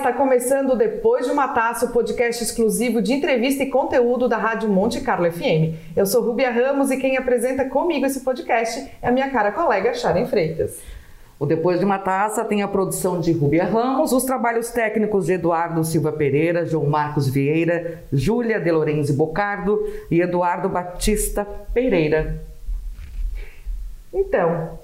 está começando Depois de uma Taça, o podcast exclusivo de entrevista e conteúdo da Rádio Monte Carlo FM. Eu sou Rubia Ramos e quem apresenta comigo esse podcast é a minha cara colega Sharon Freitas. O Depois de uma Taça tem a produção de Rubia Ramos, os trabalhos técnicos de Eduardo Silva Pereira, João Marcos Vieira, Júlia De Lorenzi Bocardo e Eduardo Batista Pereira. Então,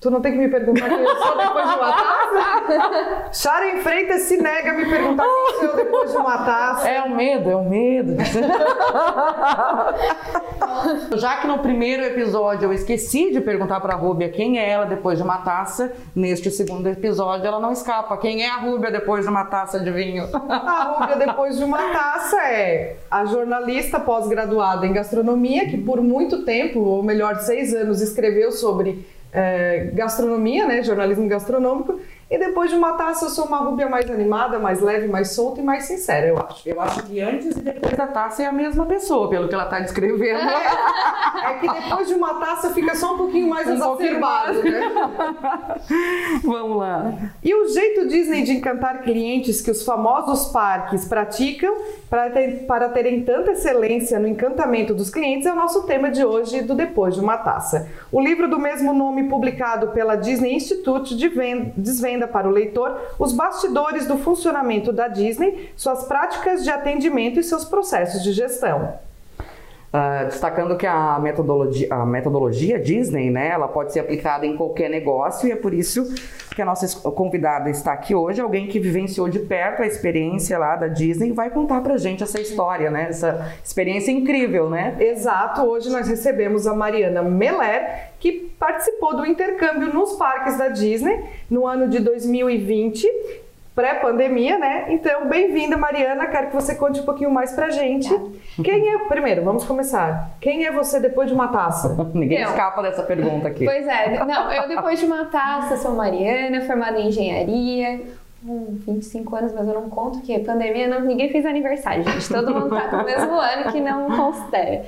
Tu não tem que me perguntar quem eu sou depois de uma taça? Sharon Freitas se nega a me perguntar quem sou eu depois de uma taça. É o medo, é o medo. Já que no primeiro episódio eu esqueci de perguntar para a Rúbia quem é ela depois de uma taça, neste segundo episódio ela não escapa. Quem é a Rúbia depois de uma taça de vinho? A Rúbia depois de uma taça é a jornalista pós-graduada em gastronomia que por muito tempo, ou melhor, seis anos, escreveu sobre é, gastronomia, né, jornalismo gastronômico, e depois de uma taça eu sou uma rúbia mais animada, mais leve, mais solta e mais sincera, eu acho. Eu acho que antes e depois da taça é a mesma pessoa, pelo que ela está descrevendo. É, é que depois de uma taça fica só um pouquinho mais um exacerbado, né? Vamos lá. E o jeito Disney de encantar clientes que os famosos parques praticam para, ter, para terem tanta excelência no encantamento dos clientes é o nosso tema de hoje do Depois de uma Taça. O livro do mesmo nome, publicado pela Disney Institute, desvenda para o leitor os bastidores do funcionamento da Disney, suas práticas de atendimento e seus processos de gestão. Uh, destacando que a metodologia, a metodologia Disney, né, ela pode ser aplicada em qualquer negócio e é por isso que a nossa convidada está aqui hoje, alguém que vivenciou de perto a experiência lá da Disney e vai contar pra gente essa história, né, essa experiência incrível, né? Exato, hoje nós recebemos a Mariana Meller, que participou do intercâmbio nos parques da Disney no ano de 2020 pré-pandemia, né? Então, bem-vinda, Mariana. Quero que você conte um pouquinho mais pra gente. Quem é, primeiro, vamos começar. Quem é você depois de uma taça? Ninguém eu. escapa dessa pergunta aqui. Pois é, não, eu depois de uma taça sou Mariana, formada em engenharia, com 25 anos, mas eu não conto que pandemia não, ninguém fez aniversário, gente. Todo mundo tá no mesmo ano que não considera.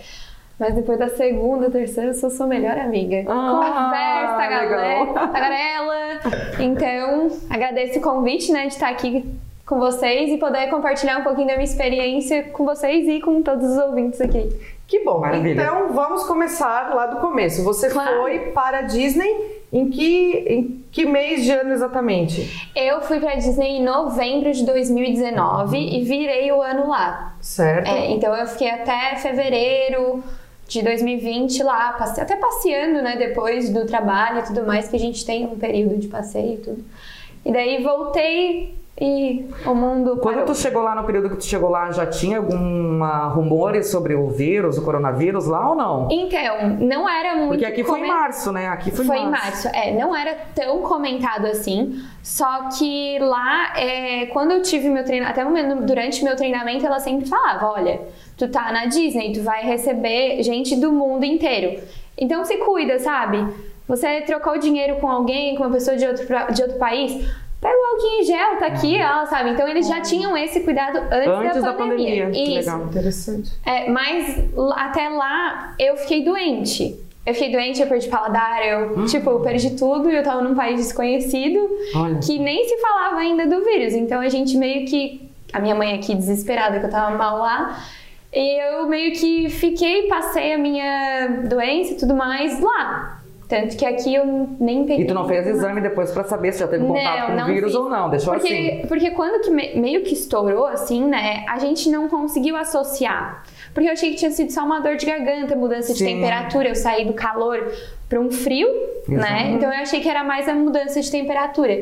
Mas depois da segunda, terceira, eu sou sua melhor amiga. Ah, Conversa, galera, tagarela. Então, agradeço o convite, né, de estar aqui com vocês e poder compartilhar um pouquinho da minha experiência com vocês e com todos os ouvintes aqui. Que bom. Maravilha. Então, vamos começar lá do começo. Você claro. foi para a Disney em que, em que mês de ano exatamente? Eu fui para Disney em novembro de 2019 uhum. e virei o ano lá. Certo. É, então eu fiquei até fevereiro, de 2020 lá, passe... até passeando, né, depois do trabalho e tudo mais, que a gente tem um período de passeio e tudo. E daí voltei e o mundo Quando parou. tu chegou lá, no período que tu chegou lá, já tinha alguma rumores sobre o vírus, o coronavírus lá ou não? Então, não era muito... Porque aqui foi em março, né? Aqui foi, foi em março. Foi em março, é. Não era tão comentado assim, só que lá, é, quando eu tive meu treinamento, até durante meu treinamento, ela sempre falava, olha tu tá na Disney, tu vai receber gente do mundo inteiro. Então se cuida, sabe? Você trocou dinheiro com alguém, com uma pessoa de outro, de outro país, álcool em gel, tá aqui, ó, sabe? Então eles já tinham esse cuidado antes, antes da, da pandemia. pandemia. Isso. legal, interessante. É, mas até lá eu fiquei doente. Eu fiquei doente, eu perdi paladar, eu, hum. tipo, eu perdi tudo e eu tava num país desconhecido Olha. que nem se falava ainda do vírus. Então a gente meio que. A minha mãe aqui desesperada que eu tava mal lá. E eu meio que fiquei, passei a minha doença e tudo mais lá. Tanto que aqui eu nem peguei. E tu não fez exame depois para saber se já teve contato não, com o vírus fiz. ou não, deixou porque, assim? Porque quando que me, meio que estourou assim, né, a gente não conseguiu associar. Porque eu achei que tinha sido só uma dor de garganta, mudança Sim. de temperatura, eu saí do calor para um frio? Exato. né? Então eu achei que era mais a mudança de temperatura.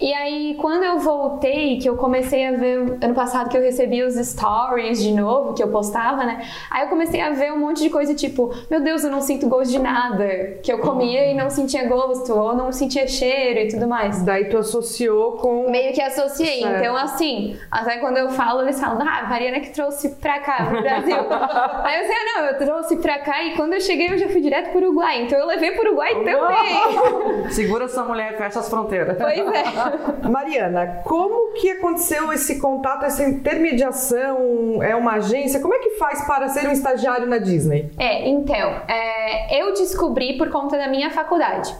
E aí, quando eu voltei, que eu comecei a ver, ano passado que eu recebi os stories de novo, que eu postava, né? Aí eu comecei a ver um monte de coisa tipo, meu Deus, eu não sinto gosto de nada. Que eu comia e não sentia gosto, ou não sentia cheiro e tudo mais. Daí tu associou com. Meio que associei. Certo. Então, assim, até quando eu falo, eles falam, ah, a Mariana que trouxe pra cá, pro Brasil. aí eu sei, ah, não, eu trouxe pra cá e quando eu cheguei eu já fui direto pro Uruguai. Então eu levei pro Uruguai também. Segura essa mulher, fecha as fronteiras. Pois é. Mariana, como que aconteceu esse contato, essa intermediação? É uma agência? Como é que faz para ser um estagiário na Disney? É, então, é, eu descobri por conta da minha faculdade.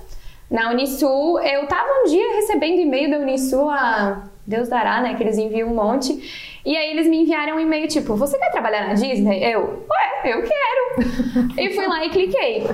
Na Unisul, eu estava um dia recebendo e-mail da Unisul há Deus dará, né? Que eles enviam um monte. E aí eles me enviaram um e-mail tipo, você quer trabalhar na Disney? Eu, ué, eu quero. e fui lá e cliquei.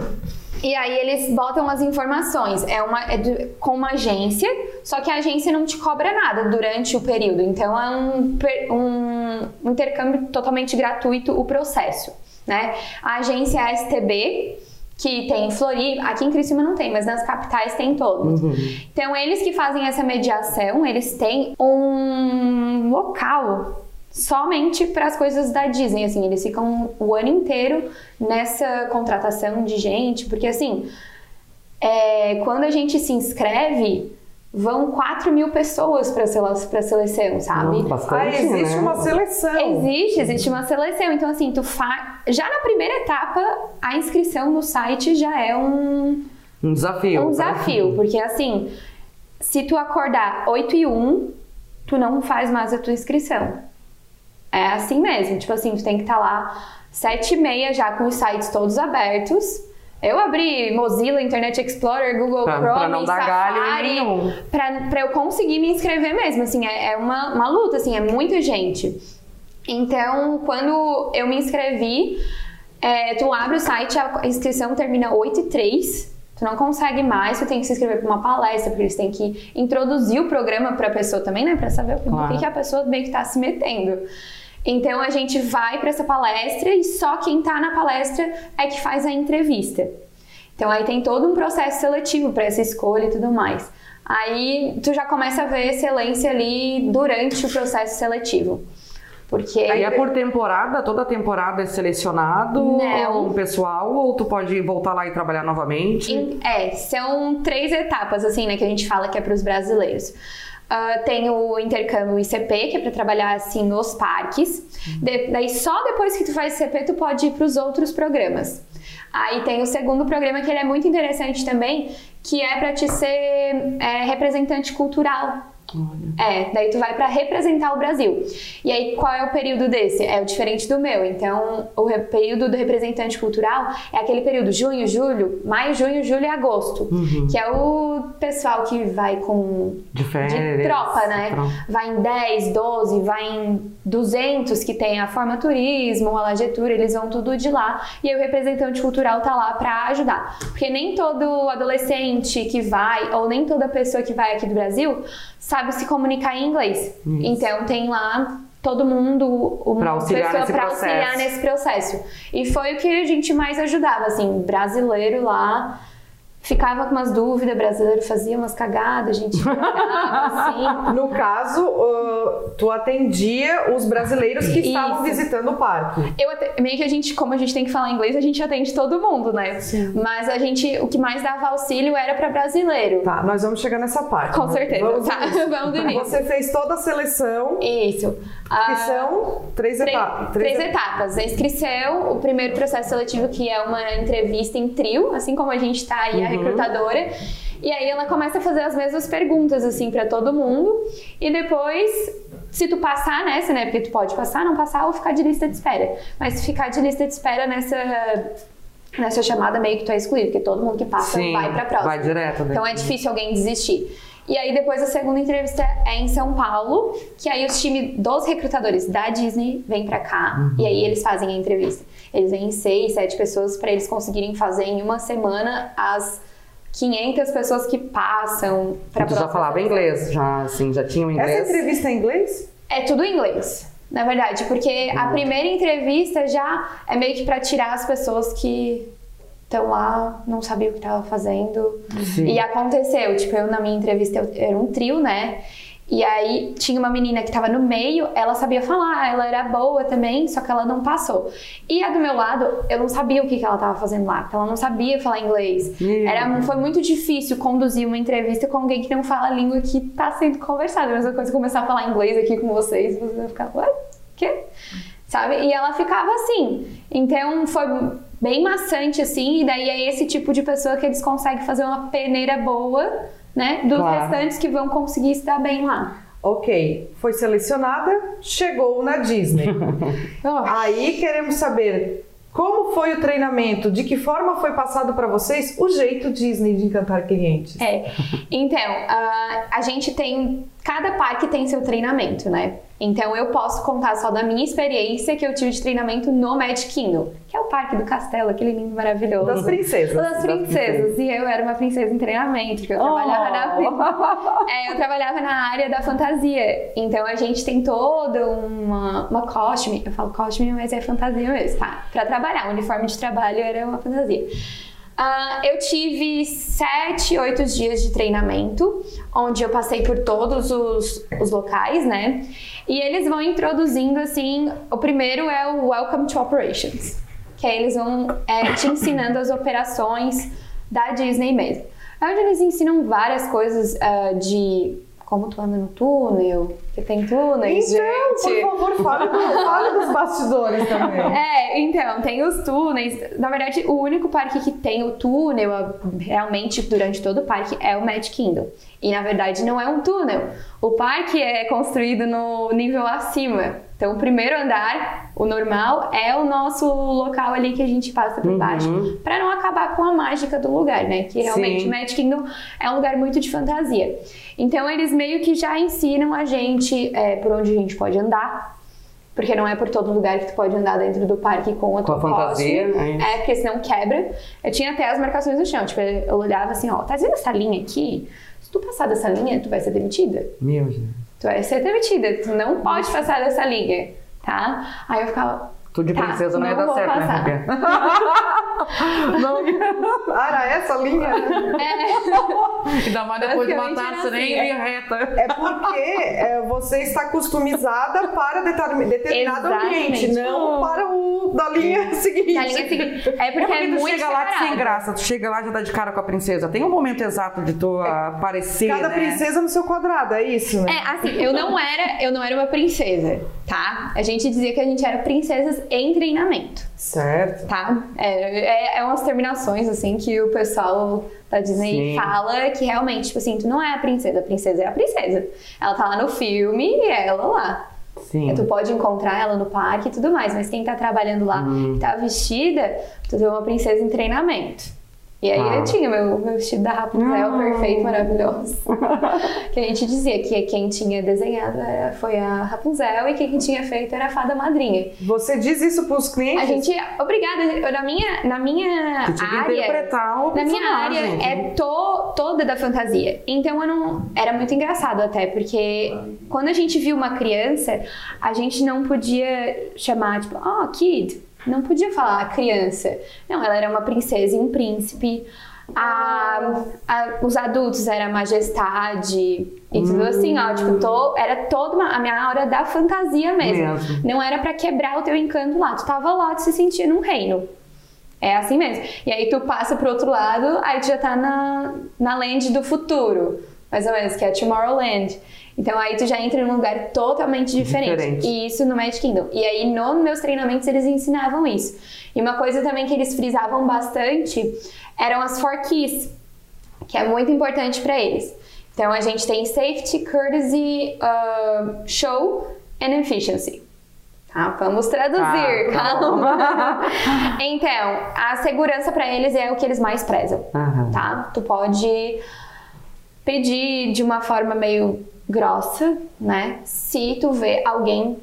E aí eles botam as informações. É uma é de, com uma agência, só que a agência não te cobra nada durante o período. Então é um, um intercâmbio totalmente gratuito o processo. Né? A agência é a STB, que tem em Floripa, aqui em Criciúma não tem, mas nas capitais tem todos. Uhum. Então, eles que fazem essa mediação, eles têm um local somente para as coisas da Disney, assim, eles ficam o ano inteiro nessa contratação de gente, porque assim, é, quando a gente se inscreve, vão 4 mil pessoas para a seleção, sabe? bastante, ah, existe né? uma seleção. Existe, existe uma seleção. Então, assim, tu fa... já na primeira etapa, a inscrição no site já é um... Um desafio. Um desafio, porque assim, se tu acordar 8 e 1, tu não faz mais a tua inscrição. É assim mesmo, tipo assim, tu tem que estar tá lá 7 e meia já com os sites todos abertos, eu abri Mozilla, Internet Explorer, Google pra, Chrome, pra Safari, pra, pra eu conseguir me inscrever mesmo, assim, é, é uma, uma luta, assim, é muita gente. Então, quando eu me inscrevi, é, tu abre o site, a inscrição termina 8 e 3, Tu não consegue mais, tu tem que se inscrever para uma palestra, porque eles têm que introduzir o programa para a pessoa também, né? Para saber claro. o que, que a pessoa meio que está se metendo. Então a gente vai para essa palestra e só quem está na palestra é que faz a entrevista. Então aí tem todo um processo seletivo para essa escolha e tudo mais. Aí tu já começa a ver excelência ali durante o processo seletivo. Porque aí é por temporada, toda temporada é selecionado Não. um pessoal ou tu pode voltar lá e trabalhar novamente? É, são três etapas assim, né, que a gente fala que é para os brasileiros. Uh, tem o intercâmbio ICP, que é para trabalhar assim nos parques. De, daí só depois que tu faz ICP tu pode ir para os outros programas. Aí tem o segundo programa que ele é muito interessante também, que é para te ser é, representante cultural. É, daí tu vai para representar o Brasil. E aí qual é o período desse? É o diferente do meu. Então, o período do representante cultural é aquele período junho, julho, maio, junho, julho e agosto, uhum. que é o pessoal que vai com de, férias, de tropa, né? Vai em 10, 12, vai em 200 que tem a Forma Turismo, a Lagetura, eles vão tudo de lá. E aí o representante cultural tá lá para ajudar. Porque nem todo adolescente que vai ou nem toda pessoa que vai aqui do Brasil sabe se comunicar em inglês. Isso. Então tem lá todo mundo uma auxiliar, pessoa para auxiliar nesse processo. E foi o que a gente mais ajudava, assim, brasileiro lá ficava com umas dúvidas, brasileiro fazia umas cagadas, a gente assim. No caso, uh, tu atendia os brasileiros que Isso. estavam visitando o parque. Eu meio que a gente, como a gente tem que falar inglês, a gente atende todo mundo, né? Sim. Mas a gente, o que mais dava auxílio era para brasileiro. Tá, nós vamos chegar nessa parte. Com certeza. Vamos, tá, vamos do início. Você fez toda a seleção. Isso. Que são três, etapas. Três, três etapas. A inscrição, o primeiro processo seletivo que é uma entrevista em trio, assim como a gente está aí, uhum. a recrutadora. E aí ela começa a fazer as mesmas perguntas assim para todo mundo e depois se tu passar nessa, né? Porque tu pode passar, não passar ou ficar de lista de espera. Mas se ficar de lista de espera nessa nessa chamada meio que tu é excluído, porque todo mundo que passa Sim, vai para próxima. Vai direto, né? Então é difícil alguém desistir. E aí depois a segunda entrevista é em São Paulo, que aí os times dos recrutadores da Disney vêm para cá uhum. e aí eles fazem a entrevista. Eles vêm em seis, sete pessoas para eles conseguirem fazer em uma semana as 500 pessoas que passam para Tu já falava inglês, já assim, já tinha o inglês. Essa entrevista é em inglês? É tudo em inglês. Na verdade, porque a primeira entrevista já é meio que para tirar as pessoas que estão lá, não sabia o que estava fazendo. Sim. E aconteceu, tipo, eu na minha entrevista, eu, era um trio, né? E aí tinha uma menina que estava no meio, ela sabia falar, ela era boa também, só que ela não passou. E a do meu lado, eu não sabia o que, que ela estava fazendo lá, porque ela não sabia falar inglês. Era, foi muito difícil conduzir uma entrevista com alguém que não fala a língua que está sendo conversada. A mesma coisa começar a falar inglês aqui com vocês, você vai ficar, ué, quê? Sabe? E ela ficava assim. Então foi bem maçante assim, e daí é esse tipo de pessoa que eles conseguem fazer uma peneira boa, né, dos claro. restantes que vão conseguir estar bem lá. Ok, foi selecionada, chegou na Disney. Aí queremos saber como foi o treinamento? De que forma foi passado para vocês o jeito Disney de encantar clientes? É, então, uh, a gente tem cada parque tem seu treinamento, né? Então eu posso contar só da minha experiência que eu tive de treinamento no Magic Kingdom, que é o parque do castelo, aquele lindo maravilhoso. Das princesas. Das princesas. E eu era uma princesa em treinamento, porque eu trabalhava na Oh. é, eu trabalhava na área da fantasia. Então a gente tem toda uma, uma costume, eu falo costume, mas é fantasia mesmo, tá? Pra trabalhar, o uniforme de trabalho era uma fantasia. Ah, eu tive sete, oito dias de treinamento, onde eu passei por todos os, os locais, né? E eles vão introduzindo assim. O primeiro é o Welcome to Operations, que eles vão é, te ensinando as operações da Disney mesmo. É onde eles ensinam várias coisas ah, de como tu anda no túnel, que tem túneis, Então, gente. por favor, fale, do- fale dos bastidores também. É, então, tem os túneis. Na verdade, o único parque que tem o túnel realmente durante todo o parque é o Magic Kingdom. E na verdade não é um túnel. O parque é construído no nível acima. Então, o primeiro andar, o normal, é o nosso local ali que a gente passa por baixo. Pra não acabar com a mágica do lugar, né? Que realmente Sim. o Magic Kingdom é um lugar muito de fantasia. Então, eles meio que já ensinam a gente é, por onde a gente pode andar. Porque não é por todo lugar que tu pode andar dentro do parque com a Com a tua fantasia, costume. é. É, porque senão quebra. Eu tinha até as marcações no chão. Tipo, eu olhava assim, ó, tá vendo essa linha aqui? Se tu passar dessa linha, tu vai ser demitida. Meu Deus. Tu vai ser demitida. Tu não pode passar dessa linha, tá? Aí eu ficava... Tu de tá, princesa não ia dar vou certo, passar. né, não. Ah, era essa linha? Ainda mais depois de matar você nem assim. ia reta. É porque é, você está customizada para determin- determinado Exatamente. ambiente, não para linha seguinte. Na linha seguinte. É porque é, Porque tu muito chega lá separado. sem graça, tu chega lá e já dá de cara com a princesa. Tem um momento exato de tu aparecer, Cada né? princesa no seu quadrado, é isso? Né? É, assim, eu não era, eu não era uma princesa, tá? A gente dizia que a gente era princesas em treinamento, Certo. tá? É, é, é umas terminações, assim, que o pessoal da Disney Sim. fala que realmente, tipo assim, tu não é a princesa, a princesa é a princesa. Ela tá lá no filme e é ela lá. Sim. Tu pode encontrar ela no parque e tudo mais, mas quem tá trabalhando lá, que tá vestida, tu é uma princesa em treinamento. E aí Ah. eu tinha meu, meu vestido da Rapunzel Não. perfeito, maravilhoso. que a gente dizia que quem tinha desenhado era- foi a Rapunzel e quem tinha feito era a fada madrinha. Você diz isso para os clientes? A gente, obrigada, eu- na minha, na minha área, interpretar o na minha área é to- toda da fantasia. Então eu não. Era muito engraçado até, porque quando a gente viu uma criança, a gente não podia chamar, tipo, oh, kid. Não podia falar criança. Não, ela era uma princesa e um príncipe. A- a- os adultos era majestade e tudo assim, ó. Tipo, to- era toda uma, a minha hora da fantasia mesmo. Mesmo. Não era pra quebrar o teu encanto lá. Tu tava lá, tu se sentia num reino. É assim mesmo. E aí tu passa pro outro lado, aí tu já tá na, na land do futuro. Mais ou menos, que é Tomorrowland. Então aí tu já entra num lugar totalmente diferente. Diferente. E isso no Magic Kingdom. E aí nos meus treinamentos eles ensinavam isso. E uma coisa também que eles frisavam bastante eram as four keys, que é muito importante para eles. Então a gente tem safety, courtesy, uh, show and efficiency. Tá, vamos traduzir, Tá, tá calma. então, a segurança para eles é o que eles mais prezam, Aham. tá? Tu pode pedir de uma forma meio grossa, né? Se tu vê alguém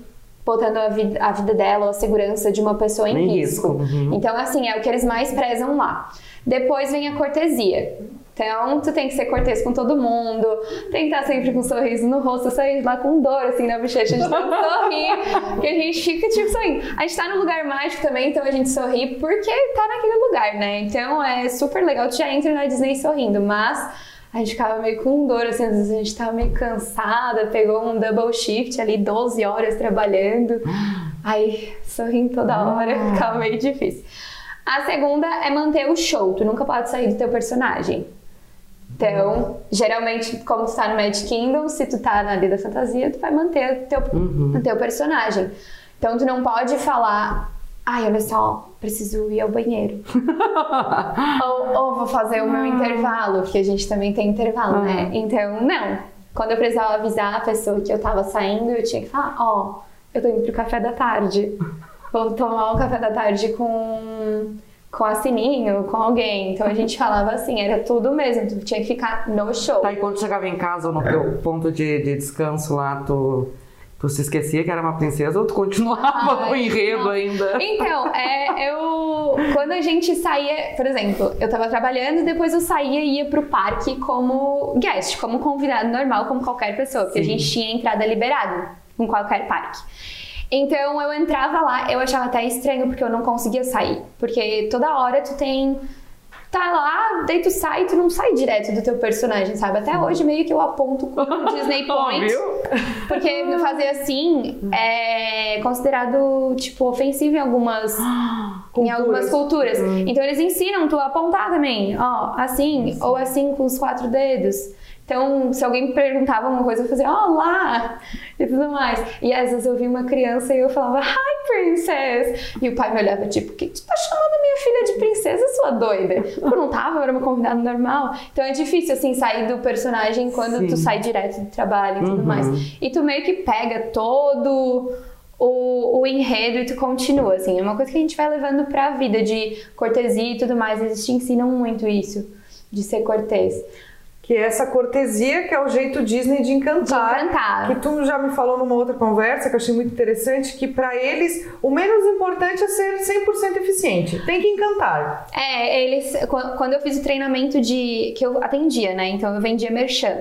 botando a vida, a vida dela ou a segurança de uma pessoa em, Em risco. risco, uhum. Então, assim, é o que eles mais prezam lá. Depois vem a cortesia. Então, tu tem que ser cortês com todo mundo, tem que estar sempre com um sorriso no rosto, saí lá com dor, assim, na bochecha de tanto sorrir, porque a gente fica, tipo, sorrindo. A gente tá no lugar mágico também, então a gente sorri porque tá naquele lugar, né? Então, é super legal, tu já entra na Disney sorrindo, mas a gente ficava meio com dor, assim, às vezes a gente tava meio cansada, pegou um double shift ali, 12 horas trabalhando, aí sorrindo toda hora, ficava meio difícil. A segunda é manter o show, tu nunca pode sair do teu personagem. Então, geralmente, como tu tá no Magic Kingdom, se tu tá na Lei da Fantasia, tu vai manter o teu, o teu personagem. Então, tu não pode falar, ai, olha só, preciso ir ao banheiro. ou, ou vou fazer o meu intervalo, porque a gente também tem intervalo, né? Então, não. Quando eu precisava avisar a pessoa que eu tava saindo, eu tinha que falar, ó, eu tô indo pro café da tarde. Vou tomar um café da tarde com, com a Sininho, com alguém. Então a gente falava assim, era tudo mesmo, tu tinha que ficar no show. Tá, e quando chegava em casa ou no teu ponto de, de descanso lá, tu, tu se esquecia que era uma princesa ou tu continuava Ai, o enredo não. ainda? Então, é, eu. Quando a gente saía, por exemplo, eu tava trabalhando e depois eu saía e ia pro parque como guest, como convidado normal, como qualquer pessoa, porque a Sim. gente tinha entrada liberada com qualquer parque. Então eu entrava lá, eu achava até estranho porque eu não conseguia sair. Porque toda hora tu tem. Tá lá, daí tu sai e tu não sai direto do teu personagem, sabe? Até hoje meio que eu aponto com o Disney Point. Porque fazer assim é considerado, tipo, ofensivo em algumas, em algumas culturas. Então eles ensinam tu a apontar também, ó, assim, ou assim com os quatro dedos. Então, se alguém me perguntava uma coisa, eu fazia, ó, lá, e tudo mais. E às vezes eu via uma criança e eu falava, hi, princess! E o pai me olhava, tipo, o que que tu tá chamando minha filha de princesa, sua doida? Eu não tava, eu era uma convidada normal. Então é difícil, assim, sair do personagem quando Sim. tu sai direto do trabalho e tudo Uhum. mais. E tu meio que pega todo o, o enredo e tu continua, assim. É uma coisa que a gente vai levando pra vida, de cortesia e tudo mais. Eles te ensinam muito isso, de ser cortês. Que é essa cortesia que é o jeito Disney de encantar. De encantar. Que tu já me falou numa outra conversa que eu achei muito interessante, que pra eles o menos importante é ser 100% eficiente. Tem que encantar. É, eles. qu- Quando eu fiz o treinamento de. que eu atendia, né? Então eu vendia merchan.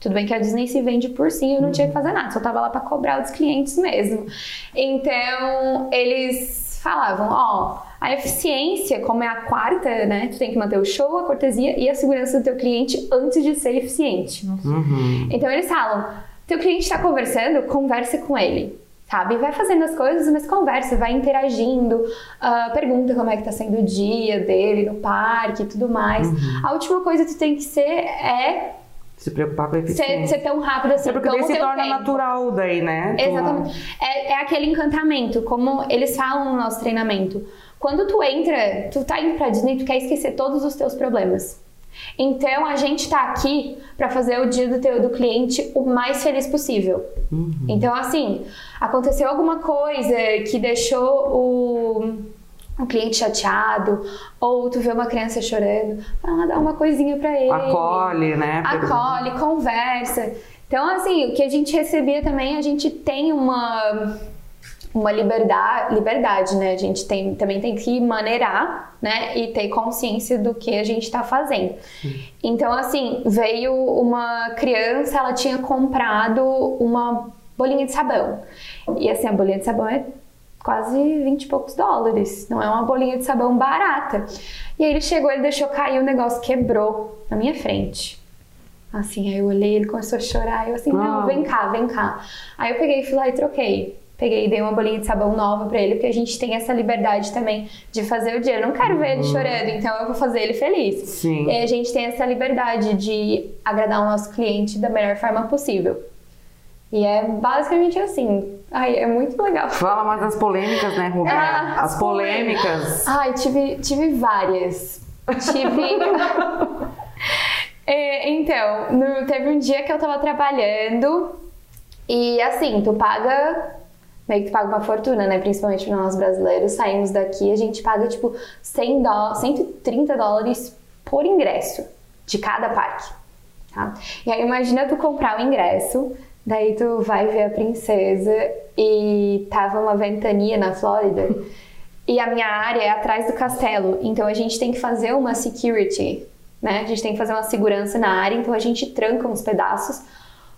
Tudo bem que a Disney se vende por si, eu não tinha que fazer nada, só tava lá pra cobrar dos clientes mesmo. Então, eles falavam, ó, a eficiência, como é a quarta, né? Tu tem que manter o show, a cortesia e a segurança do teu cliente antes de ser eficiente. Uhum. Então eles falam: teu cliente está conversando, converse com ele. Sabe? Vai fazendo as coisas, mas conversa, vai interagindo, ah, pergunta como é que tá sendo o dia dele no parque e tudo mais. A última coisa que tu tem que ser é Se preocupar com a ser, eficiência. ser tão rápido assim. É porque daí se torna tempo. natural daí, né? Tu- Exatamente. É, é aquele encantamento, como eles falam no nosso treinamento. Quando tu entra, tu tá indo pra Disney, tu quer esquecer todos os teus problemas. Então a gente tá aqui pra fazer o dia do teu do cliente o mais feliz possível. Então assim, aconteceu alguma coisa que deixou o o cliente chateado, ou tu vê uma criança chorando, vai lá dar uma coisinha pra ele Acolhe, né? acolhe, conversa. Então, assim, o que a gente recebia também, a gente tem uma uma liberdade, liberdade, né? A gente tem, também tem que maneirar, né? E ter consciência do que a gente tá fazendo. Então, assim, veio uma criança, ela tinha comprado uma bolinha de sabão. E assim, a bolinha de sabão é quase 20 e poucos dólares. Não é uma bolinha de sabão barata. E aí ele chegou, ele deixou cair o negócio, quebrou na minha frente. Assim, aí eu olhei, ele começou a chorar. Eu assim, Ah. não, vem cá, vem cá. Aí eu peguei e fui lá e troquei. Peguei e dei uma bolinha de sabão nova pra ele, porque a gente tem essa liberdade também de fazer o dia. Eu não quero ver ele chorando, então eu vou fazer ele feliz. Sim. E a gente tem essa liberdade de agradar o nosso cliente da melhor forma possível. E é basicamente assim. Ai, é muito legal. Fala mais das polêmicas, né, Rubia? Ah, As polêmicas. Ai, tive, tive várias. Tive. É, então, no- teve um dia que eu tava trabalhando e assim, tu paga. Meio que tu paga uma fortuna, né? Principalmente nós brasileiros. Saímos daqui, a gente paga tipo 100 dó 130 dólares por ingresso de cada parque. Tá? E aí imagina tu comprar o ingresso, daí tu vai ver a princesa e tava uma ventania na Flórida e a minha área é atrás do castelo, então a gente tem que fazer uma security, né? A gente tem que fazer uma segurança na área, então a gente tranca uns pedaços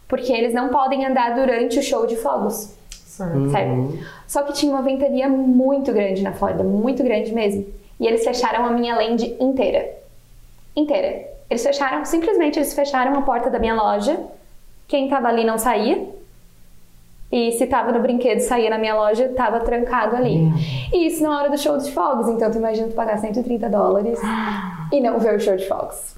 porque eles não podem andar durante o show de fogos. Certo? Só que tinha uma ventania muito grande na Flórida, muito grande mesmo. E eles fecharam a minha land inteira. Inteira. Eles fecharam, simplesmente eles fecharam a porta da minha loja. Quem tava ali não saía. E se tava no brinquedo saía na minha loja, tava trancado ali. E isso na hora do show de fogos. Então tu imagina tu pagar 130 dólares e não ver o show de fogos.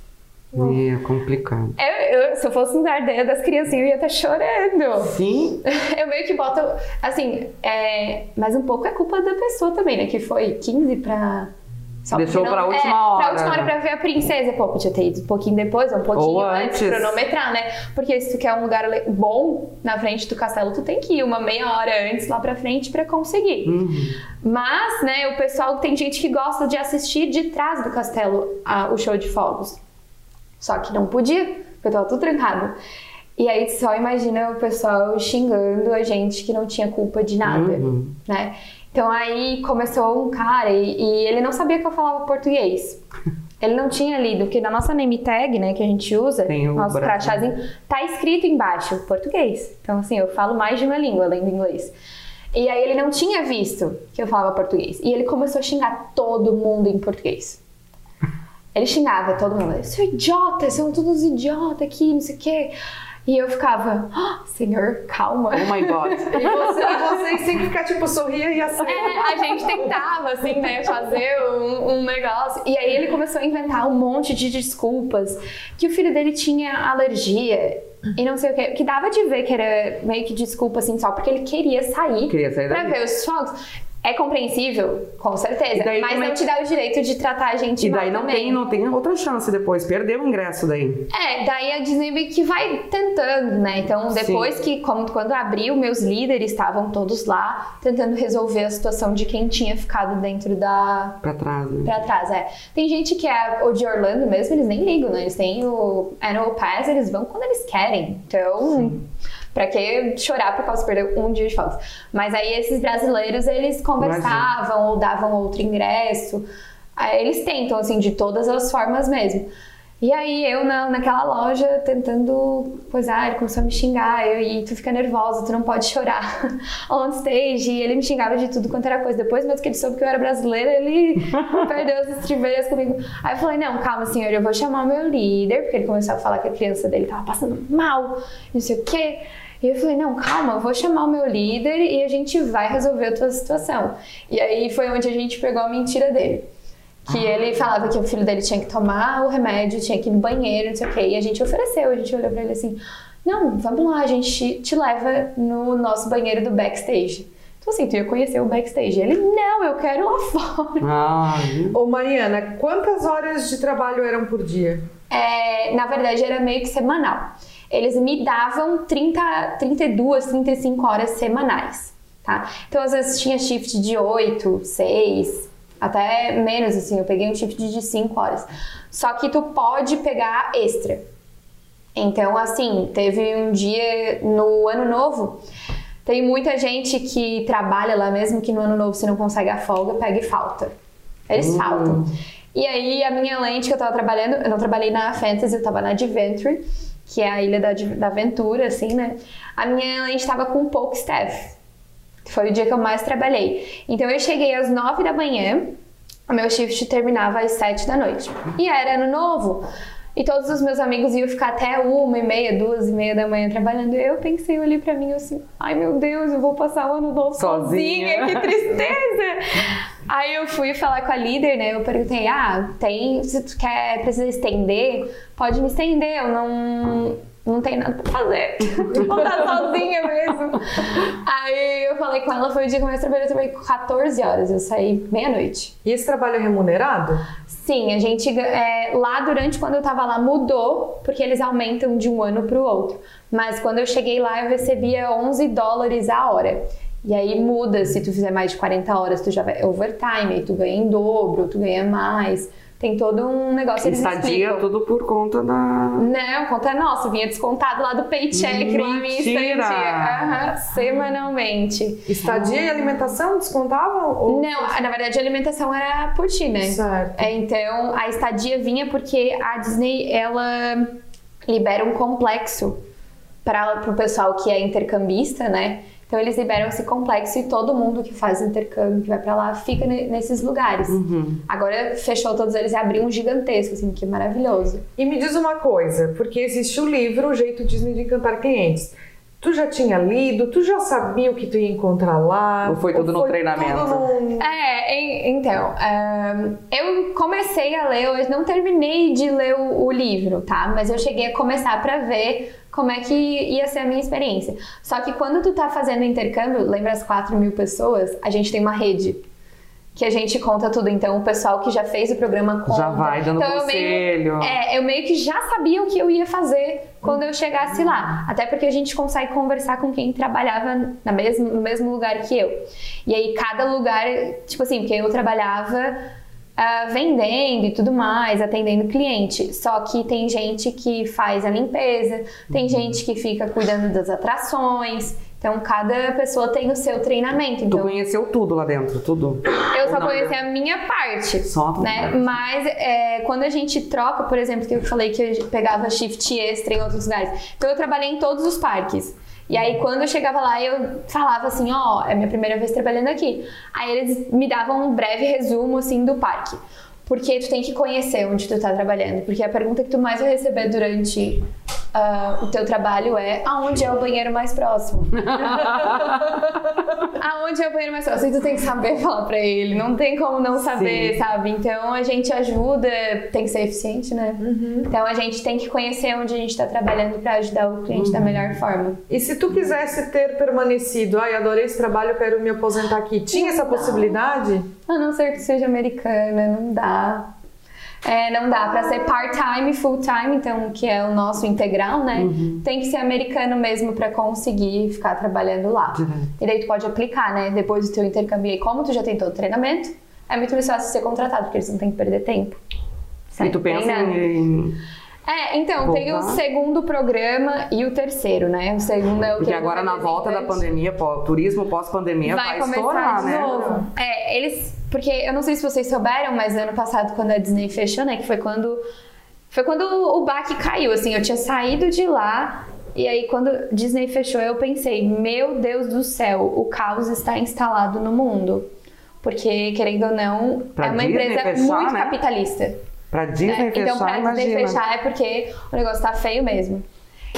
É complicado. Eu, eu- se eu fosse lugar dela, das criancinhas, eu ia estar chorando. Sim. Eu meio que boto, assim, é, mas um pouco é culpa da pessoa também, né? Que foi 15 pra Só Deixou porque pra não- última é, hora, Pra última hora né? pra ver a princesa. Pô, podia ter ido um pouquinho depois, um pouquinho Ou antes, antes. cronometrar, né? Porque se tu quer um lugar bom na frente do castelo, tu tem que ir uma meia hora antes lá pra frente pra conseguir. Uhum. Mas, né, o pessoal tem gente que gosta de assistir de trás do castelo a- o show de fogos. Só que não podia, porque tava tudo trancado. E aí só imagina o pessoal xingando a gente que não tinha culpa de nada, Uhum. né? Então aí começou um cara e, e ele não sabia que eu falava português. Ele não tinha lido, porque na nossa name tag, né, que a gente usa, Tem o nosso crachazinho, tá escrito embaixo português. Então assim, eu falo mais de uma língua além do inglês. E aí ele não tinha visto que eu falava português. E ele começou a xingar todo mundo em português. Ele xingava todo mundo. Seu idiota, são todos idiotas aqui, não sei o quê. E eu ficava, "Ah, senhor, calma. Oh my god. E, você, vocês sempre ficar tipo, sorria e assim. É, a gente tentava, assim, né, fazer um, um negócio. E aí ele começou a inventar um monte de desculpas. Que o filho dele tinha alergia e não sei o que. Que dava de ver que era meio que desculpa, assim, só porque ele queria sair, Queria sair pra dali. ver os fogos. É compreensível, com certeza. Daí mas é não te dá o direito de tratar a gente E mal daí não também. tem, não tem outra chance depois. Perdeu o ingresso daí. É, daí a Disney meio que vai tentando, né? Então, depois que, como, quando abriu, meus líderes estavam todos lá tentando resolver a situação de quem tinha ficado dentro da. Pra trás, né? pra trás, é. Tem gente que é o de Orlando mesmo, eles nem ligam, né? Eles têm o Annual Pass, eles vão quando eles querem. Então. Pra que chorar por causa de perder um dia de folga? Mas aí esses brasileiros, eles conversavam ou davam outro ingresso. Eles tentam, assim, de todas as formas mesmo. E aí eu na, naquela loja tentando coisar, ele começou a me xingar, eu, e tu fica nervosa, tu não pode chorar on stage, e ele me xingava de tudo quanto era coisa. Depois mesmo que ele soube que eu era brasileira, ele perdeu as estribeiras comigo. Aí eu falei, não, calma senhor, eu vou chamar o meu líder, porque ele começou a falar que a criança dele tava passando mal, não sei o quê. E eu falei, não, calma, eu vou chamar o meu líder e a gente vai resolver a tua situação. E aí foi onde a gente pegou a mentira dele. Que ele falava que o filho dele tinha que tomar o remédio, tinha que ir no banheiro, não sei o quê. E a gente ofereceu, a gente olhou pra ele assim: Não, vamos lá, a gente te leva no nosso banheiro do backstage. Então, assim, tu ia conhecer o backstage. Ele: Não, eu quero lá fora. Ah, Ô Mariana, quantas horas de trabalho eram por dia? É, na verdade, era meio que semanal. Eles me davam 30, 32, 35 horas semanais, tá? Então, às vezes tinha shift de 8, 6, até menos, assim. Eu peguei um shift de 5 horas. Só que tu pode pegar extra. Então, assim, teve um dia no Ano Novo. Tem muita gente que trabalha lá mesmo que no Ano Novo, se não consegue a folga, pega e falta. Eles Hum. faltam. E aí, a minha lente que eu tava trabalhando, eu não trabalhei na Fantasy, eu tava na Adventure, que é a ilha da, da aventura, assim, né? A minha lente tava com pouco staff. Foi o dia que eu mais trabalhei. Então, eu cheguei às 9 da manhã, o meu shift terminava às 7 da noite. E era ano novo. E todos os meus amigos iam ficar até uma e meia, duas e meia da manhã trabalhando. Eu pensei ali pra mim assim, ai meu Deus, eu vou passar o ano novo sozinha, Sozinha. que tristeza! Aí eu fui falar com a líder, né? Eu perguntei, ah, tem, se tu quer, precisa estender, pode me estender, eu não, não tenho nada pra fazer. Vou estar sozinha mesmo. Aí eu falei com ela, foi o dia que eu mais trabalhei, eu trabalhei 14 horas, eu saí meia-noite. E esse trabalho é remunerado? Sim, a gente é, lá durante quando eu tava lá mudou, porque eles aumentam de um ano pro outro. Mas quando eu cheguei lá eu recebia 11 dólares a hora. E aí muda, se tu fizer mais de 40 horas, tu já vai overtime, aí tu ganha em dobro, tu ganha mais. Tem todo um negócio eles estadia explicam. tudo por conta da. Não, conta nossa, vinha descontado lá do paycheck, na minha estadia. Aham, semanalmente. Estadia e alimentação descontavam? Ou... Não, na verdade a alimentação era por ti, né? Certo. É, então a estadia vinha porque a Disney ela libera um complexo para o pessoal que é intercambista, né? Então eles liberam esse complexo e todo mundo que faz intercâmbio, que vai pra lá, fica ne- nesses lugares. Agora fechou todos eles e abriu um gigantesco, assim, que maravilhoso. E me diz uma coisa, porque existe o livro O Jeito Disney de Encantar Clientes. Tu já tinha lido? Tu já sabia o que tu ia encontrar lá? Ou foi tudo no treinamento? tudo É, en- então, ahn, eu comecei a ler, eu não terminei de ler o, o livro, tá? Mas eu cheguei a começar pra ver como é que ia ser a minha experiência. Só que quando tu tá fazendo intercâmbio, lembra as 4 mil pessoas? A gente tem uma rede. que a gente conta tudo. Então, o pessoal que já fez o programa conta. Já vai dando então, conselho. Eu meio, é, eu meio que já sabia o que eu ia fazer quando eu chegasse lá. Até porque a gente consegue conversar com quem trabalhava na mesmo, no mesmo lugar que eu. E aí, cada lugar, tipo assim, porque eu trabalhava uh, vendendo e tudo mais, atendendo cliente. Só que tem gente que faz a limpeza, tem uhum. gente que fica cuidando das atrações. Então, cada pessoa tem o seu treinamento. Então, tu conheceu tudo lá dentro, tudo? Eu só conheci a minha parte. Só a né? Parte. Mas é, quando a gente troca, por exemplo, que eu falei que eu pegava shift extra em outros lugares. Então, eu trabalhei em todos os parques. E aí, quando eu chegava lá, eu falava assim, ó, oh, é minha primeira vez trabalhando aqui. Aí eles me davam um breve resumo, assim, do parque. Porque tu tem que conhecer onde tu tá trabalhando. Porque a pergunta que tu mais vai receber durante uh, o teu trabalho é aonde é o banheiro mais próximo? aonde é o banheiro mais próximo? E tu tem que saber falar pra ele, não tem como não saber, Sim. sabe? Então a gente ajuda, tem que ser eficiente, né? Uhum. Então a gente tem que conhecer onde a gente tá trabalhando pra ajudar o cliente uhum. da melhor forma. E se tu quisesse ter permanecido, ai, adorei esse trabalho, quero me aposentar aqui, tinha essa possibilidade? A não ser que seja americana, não dá. É, não dá para ser part-time, full-time, então que é o nosso integral, né? Uhum. Tem que ser americano mesmo para conseguir ficar trabalhando lá. Uhum. E daí tu pode aplicar, né? Depois do teu intercâmbio e como tu já tem todo o treinamento, é muito mais fácil ser contratado, porque eles não têm que perder tempo. E tu pensa em é, então, Voltar. tem o segundo programa e o terceiro, né? O segundo é o Porque agora na volta da pandemia, pô, turismo pós-pandemia vai, vai começar estourar, de né? Novo. É, eles. Porque eu não sei se vocês souberam, mas ano passado, quando a Disney fechou, né? Que foi quando. Foi quando o baque caiu, assim, eu tinha saído de lá e aí, quando Disney fechou, eu pensei: meu Deus do céu, o caos está instalado no mundo. Porque, querendo ou não, pra é uma Disney empresa fechar, muito né? capitalista. Pra Disney né? fechar, Então, é porque o negócio tá feio mesmo.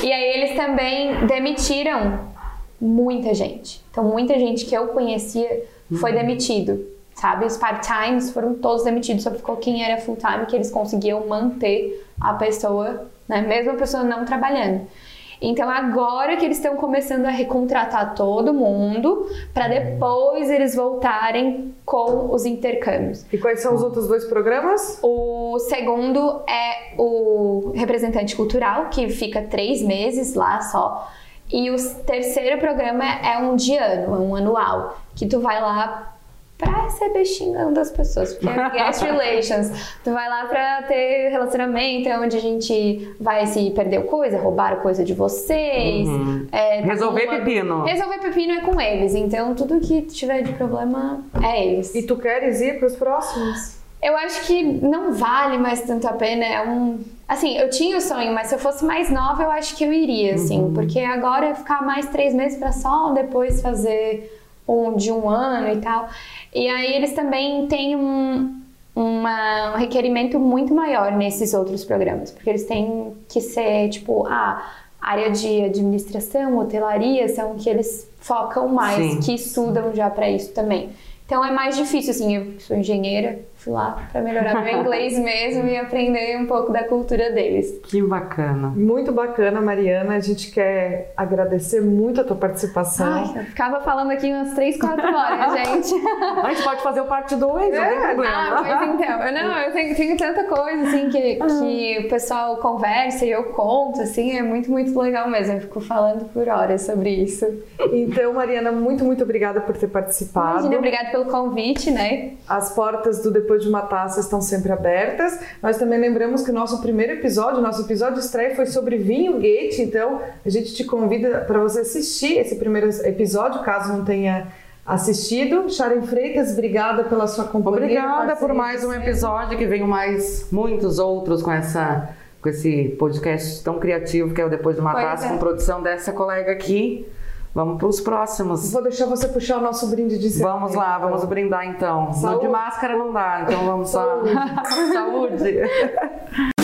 E aí, eles também demitiram muita gente. Então, muita gente que eu conhecia foi uhum. demitido, sabe? Os part-times foram todos demitidos, só ficou quem era full-time, que eles conseguiam manter a pessoa, né? Mesmo a pessoa não trabalhando. Então agora que eles estão começando a recontratar todo mundo para depois eles voltarem com os intercâmbios. E quais são os outros dois programas? O segundo é o representante cultural, que fica três meses lá só. E o terceiro programa é um de ano, é um anual, que tu vai lá pra receber xingando as pessoas, porque é guest relations. Tu vai lá pra ter relacionamento, é onde a gente vai se perder coisa, roubar coisa de vocês. Uhum. É, resolver uma... pepino. Resolver pepino é com eles, então tudo que tiver de problema é eles. E tu queres ir pros próximos? Eu acho que não vale mais tanto a pena, é um... Assim, eu tinha o sonho, mas se eu fosse mais nova, eu acho que eu iria, assim. Uhum. Porque agora é ficar mais três meses pra só depois fazer um de um ano e tal. E aí eles também têm um, uma, um requerimento muito maior nesses outros programas, porque eles têm que ser, tipo, a área de administração, hotelaria, são que eles focam mais, Sim. que estudam já para isso também. Então é mais difícil, assim, eu sou engenheira, fui lá para melhorar meu inglês mesmo e aprender um pouco da cultura deles. Que bacana. Muito bacana, Mariana. A gente quer agradecer muito a tua participação. Ai, eu ficava falando aqui umas 3, 4 horas, gente. a gente pode fazer o parte 2, é, não tem problema. Ah, mas então, eu, não, eu tenho, tenho tanta coisa, assim, que, ah. que o pessoal conversa e eu conto, assim, é muito, muito legal mesmo. Eu fico falando por horas sobre isso. Então, Mariana, muito, muito obrigada por ter participado. Imagina, obrigada pelo convite, né? As portas do Depois de uma Taça estão sempre abertas. Nós também lembramos que o nosso primeiro episódio, nosso episódio estreia foi sobre vinho gate, então a gente te convida para você assistir esse primeiro episódio, caso não tenha assistido. Sharon Freitas, obrigada pela sua companhia. Obrigada por mais um episódio, que venham mais muitos outros com essa com esse podcast tão criativo que é o Depois de uma Taça, é. com produção dessa colega aqui. Vamos para os próximos. Vou deixar você puxar o nosso brinde de cerveja. Vamos lá, vamos brindar então. Saúde. de máscara não dá, então vamos lá. Saúde. Saúde.